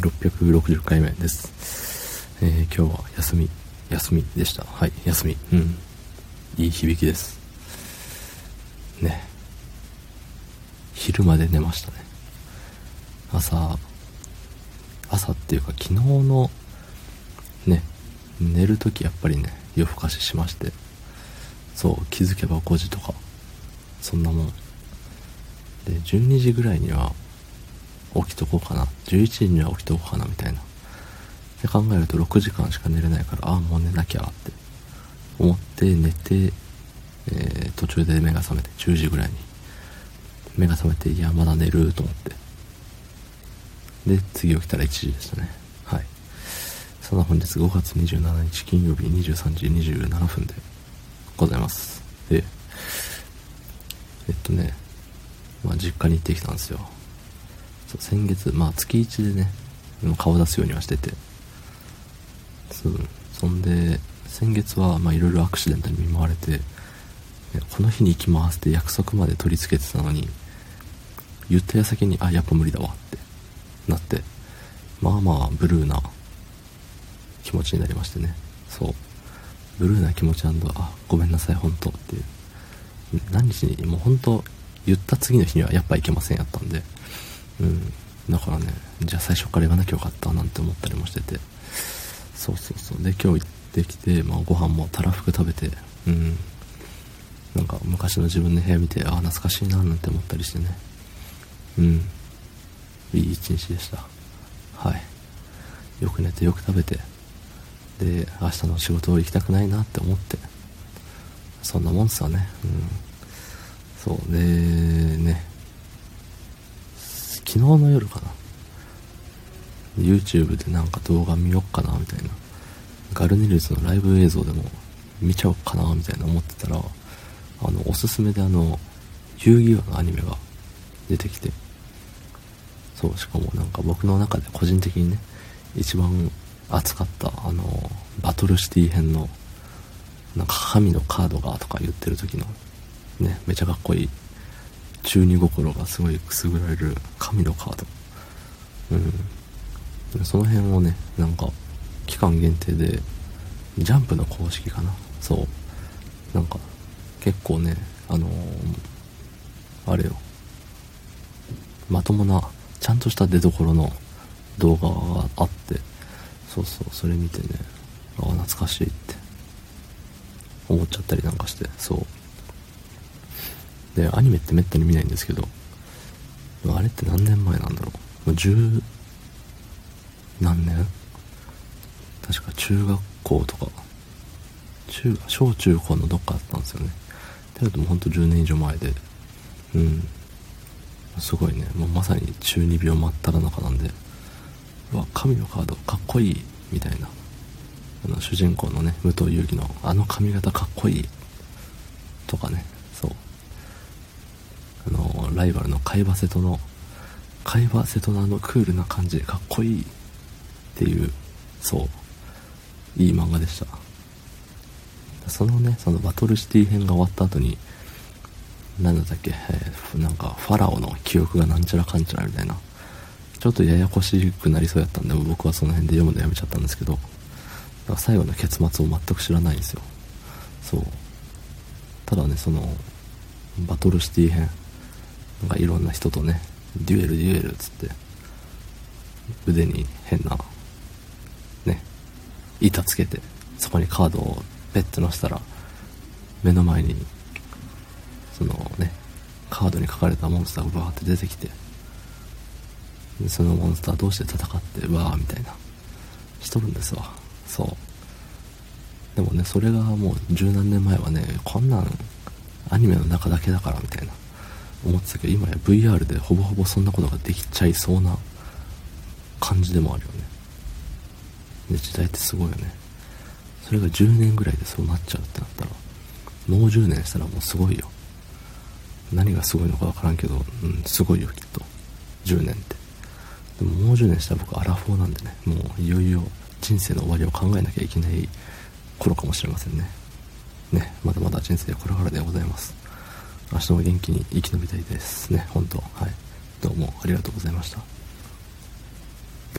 660回目です。えー、今日は休み、休みでした。はい、休み。うん。いい響きです。ね。昼まで寝ましたね。朝、朝っていうか昨日の、ね、寝るときやっぱりね、夜更かししまして、そう、気づけば5時とか、そんなもん。で、12時ぐらいには、起きとこうかな。11時には起きとこうかな、みたいな。で考えると6時間しか寝れないから、ああ、もう寝なきゃって思って寝て、えー、途中で目が覚めて、10時ぐらいに。目が覚めて、いや、まだ寝ると思って。で、次起きたら1時でしたね。はい。その本日5月27日金曜日23時27分でございます。で、えっとね、まあ実家に行ってきたんですよ。そう先月、まあ月1でね、顔出すようにはしてて、そう、そんで、先月は、まあいろいろアクシデントに見舞われて、この日に行きますって約束まで取り付けてたのに、言った矢先に、あ、やっぱ無理だわってなって、まあまあブルーな気持ちになりましてね。そう。ブルーな気持ちあ、ごめんなさい、本当っていう。何日に、もう本当言った次の日にはやっぱ行けませんやったんで、うん。だからね、じゃあ最初から言わなきゃよかったなんて思ったりもしてて。そうそうそう。で、今日行ってきて、まあご飯もたらふく食べて、うん。なんか昔の自分の部屋見て、ああ、懐かしいななんて思ったりしてね。うん。いい一日でした。はい。よく寝てよく食べて、で、明日の仕事行きたくないなって思って、そんなもんすわね。うん。そう。で、ね、昨日の夜かな。YouTube でなんか動画見よっかなみたいな。ガルネリウスのライブ映像でも見ちゃおっかなみたいな思ってたらあのおすすめであの遊戯王のアニメが出てきて。そうしかもなんか僕の中で個人的にね一番熱かったあのバトルシティ編のなんか神のカードがとか言ってる時のねめちゃかっこいい中二心がすごいくすぐられる神のカード。うん。その辺をね、なんか、期間限定で、ジャンプの公式かな。そう。なんか、結構ね、あのー、あれよ。まともな、ちゃんとした出どころの動画があって、そうそう、それ見てね、ああ、懐かしいって思っちゃったりなんかして、そう。で、アニメってめったに見ないんですけど、あれって何年前なんだろう。もう十何年？確か中学校とか、中、小中高のどっかだったんですよね。だけどもうほんと10年以上前で、うん。すごいね、もうまさに中二病真っ只中なんで、うわ、神のカードかっこいい、みたいな。あの、主人公のね、武藤勇樹のあの髪型かっこいい、とかね、ライバルの海馬瀬戸の海馬瀬戸のあのクールな感じでかっこいいっていうそういい漫画でした。そのねそのバトルシティ編が終わった後に何だったっけ、えー、なんかファラオの記憶がなんちゃらかんちゃらみたいなちょっとややこしくなりそうやったんで僕はその辺で読むのやめちゃったんですけど最後の結末を全く知らないんですよ。そう。ただねそのバトルシティ編なんかいろんな人とね、デュエルデュエルっつって、腕に変な、ね、板つけて、そこにカードをペッて乗せたら、目の前に、そのね、カードに書かれたモンスターがバーって出てきて、そのモンスター同士で戦って、わーみたいな、しとるんですわ。そう。でもね、それがもう十何年前はね、こんなんアニメの中だけだからみたいな。思ってたけど今や VR でほぼほぼそんなことができちゃいそうな感じでもあるよね。で時代ってすごいよね。それが10年ぐらいでそうなっちゃうってなったらもう10年したらもうすごいよ。何がすごいのか分からんけど、うん、すごいよきっと。10年って。でももう10年したら僕アラフォーなんでね。もういよいよ人生の終わりを考えなきゃいけない頃かもしれませんね。ねまだまだ人生これからでございます。明日も元気に生き延びたいですね、本当はい。どうもありがとうございました。